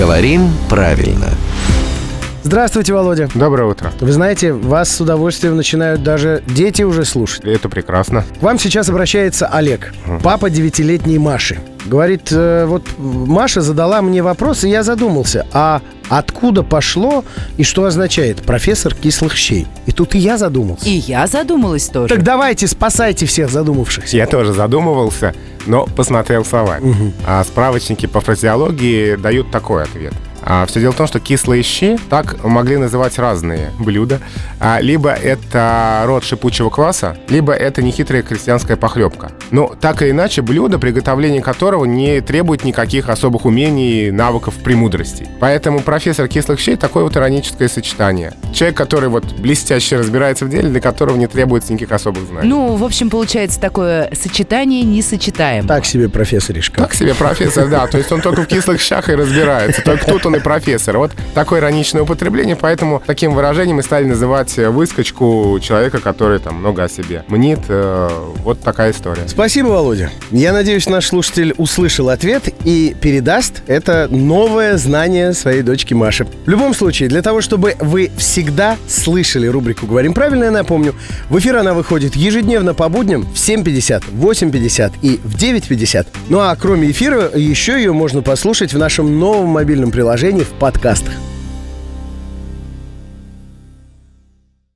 Говорим правильно. Здравствуйте, Володя. Доброе утро. Вы знаете, вас с удовольствием начинают даже дети уже слушать. Это прекрасно. К вам сейчас обращается Олег, папа девятилетней Маши. Говорит, э, вот Маша задала мне вопрос, и я задумался, а откуда пошло и что означает профессор кислых щей? И тут и я задумался. И я задумалась тоже. Так давайте, спасайте всех задумавшихся. Я тоже задумывался, но посмотрел словарь. А справочники по фразеологии дают такой ответ. А, все дело в том, что кислые щи так могли называть разные блюда. А, либо это род шипучего кваса, либо это нехитрая крестьянская похлебка. Но так или иначе, блюдо, приготовление которого не требует никаких особых умений, навыков, премудростей. Поэтому профессор кислых щей такое вот ироническое сочетание. Человек, который вот блестяще разбирается в деле, для которого не требуется никаких особых знаний. Ну, в общем, получается такое сочетание несочетаемого. Так себе профессоришка. Так себе профессор, да. То есть он только в кислых щах и разбирается. Только тут и профессор. Вот такое ироничное употребление, поэтому таким выражением мы стали называть выскочку человека, который там много о себе мнит. Э, Вот такая история. Спасибо, Володя. Я надеюсь, наш слушатель услышал ответ и передаст это новое знание своей дочке Маше. В любом случае, для того, чтобы вы всегда слышали рубрику «Говорим правильно», я напомню, в эфир она выходит ежедневно по будням в 7.50, в 8.50 и в 9.50. Ну а кроме эфира, еще ее можно послушать в нашем новом мобильном приложении в подкастах.